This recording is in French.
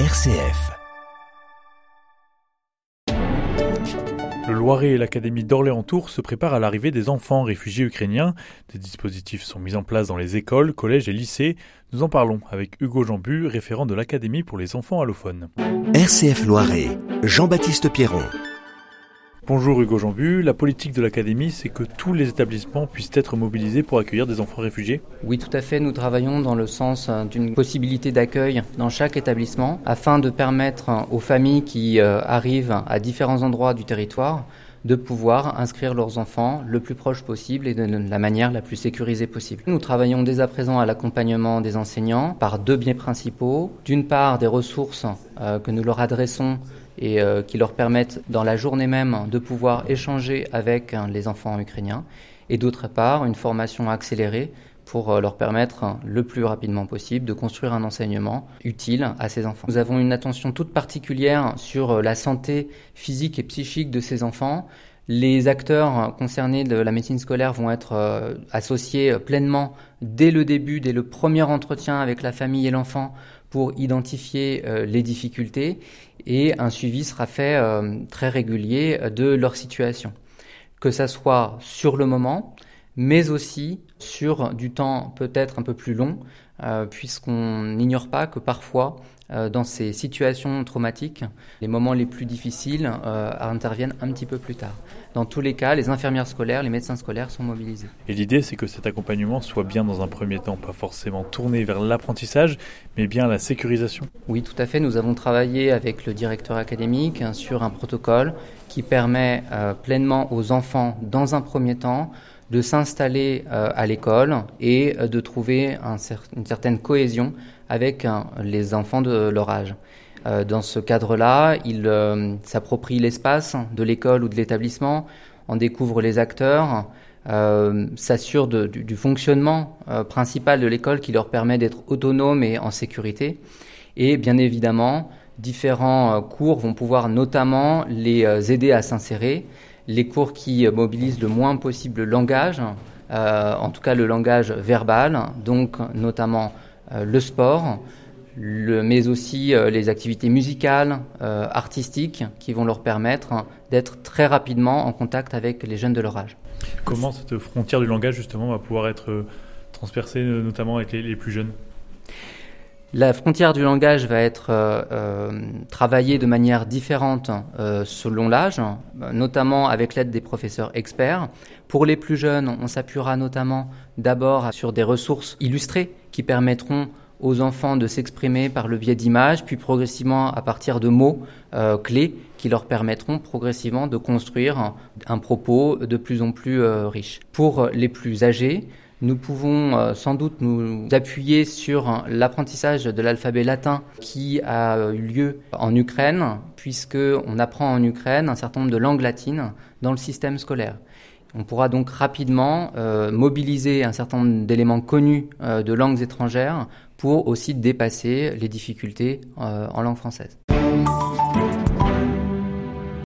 RCF. Le Loiret et l'Académie d'Orléans-Tours se préparent à l'arrivée des enfants réfugiés ukrainiens. Des dispositifs sont mis en place dans les écoles, collèges et lycées. Nous en parlons avec Hugo Jambu, référent de l'Académie pour les enfants allophones. RCF Loiret, Jean-Baptiste Pierron. Bonjour Hugo Jambu, la politique de l'Académie, c'est que tous les établissements puissent être mobilisés pour accueillir des enfants réfugiés Oui, tout à fait. Nous travaillons dans le sens euh, d'une possibilité d'accueil dans chaque établissement afin de permettre aux familles qui euh, arrivent à différents endroits du territoire de pouvoir inscrire leurs enfants le plus proche possible et de la manière la plus sécurisée possible. Nous travaillons dès à présent à l'accompagnement des enseignants par deux biais principaux. D'une part, des ressources euh, que nous leur adressons et euh, qui leur permettent dans la journée même de pouvoir échanger avec hein, les enfants ukrainiens et d'autre part une formation accélérée pour euh, leur permettre le plus rapidement possible de construire un enseignement utile à ces enfants. Nous avons une attention toute particulière sur euh, la santé physique et psychique de ces enfants. Les acteurs concernés de la médecine scolaire vont être associés pleinement dès le début, dès le premier entretien avec la famille et l'enfant pour identifier les difficultés et un suivi sera fait euh, très régulier de leur situation. Que ça soit sur le moment, mais aussi sur du temps peut-être un peu plus long, euh, puisqu'on n'ignore pas que parfois euh, dans ces situations traumatiques, les moments les plus difficiles euh, interviennent un petit peu plus tard. Dans tous les cas, les infirmières scolaires, les médecins scolaires sont mobilisés. Et l'idée, c'est que cet accompagnement soit bien dans un premier temps, pas forcément tourné vers l'apprentissage, mais bien la sécurisation. Oui, tout à fait. Nous avons travaillé avec le directeur académique hein, sur un protocole qui permet euh, pleinement aux enfants, dans un premier temps, de s'installer à l'école et de trouver une certaine cohésion avec hein, les enfants de leur âge. Euh, dans ce cadre-là, ils euh, s'approprient l'espace de l'école ou de l'établissement, en découvrent les acteurs, euh, s'assurent du, du, fonctionnement principal de l'école qui leur permet d'être autonomes et en sécurité. Et bien évidemment, différents cours vont pouvoir notamment les aider à s'insérer. Les cours qui mobilisent le moins possible le langage, en tout cas le langage verbal, donc notamment euh, le sport, mais aussi euh, les activités musicales, euh, artistiques, qui vont leur permettre d'être très rapidement en contact avec les jeunes de leur âge. Comment cette frontière du langage justement va pouvoir être transpercée, notamment avec les, plus jeunes? La frontière du langage va être travaillée de manière différente selon l'âge, notamment avec l'aide des professeurs experts. Pour les plus jeunes, on s'appuiera notamment d'abord sur des ressources illustrées qui permettront aux enfants de s'exprimer par le biais d'images, puis progressivement à partir de mots euh, clés qui leur permettront progressivement de construire un, propos de plus en plus euh, riche. Pour les plus âgés, nous pouvons euh, sans doute nous appuyer sur l'apprentissage de l'alphabet latin qui a eu lieu en Ukraine, puisque on apprend en Ukraine un certain nombre de langues latines dans le système scolaire. On pourra donc rapidement euh, mobiliser un certain nombre d'éléments connus euh, de langues étrangères pour aussi dépasser les difficultés euh, en langue française.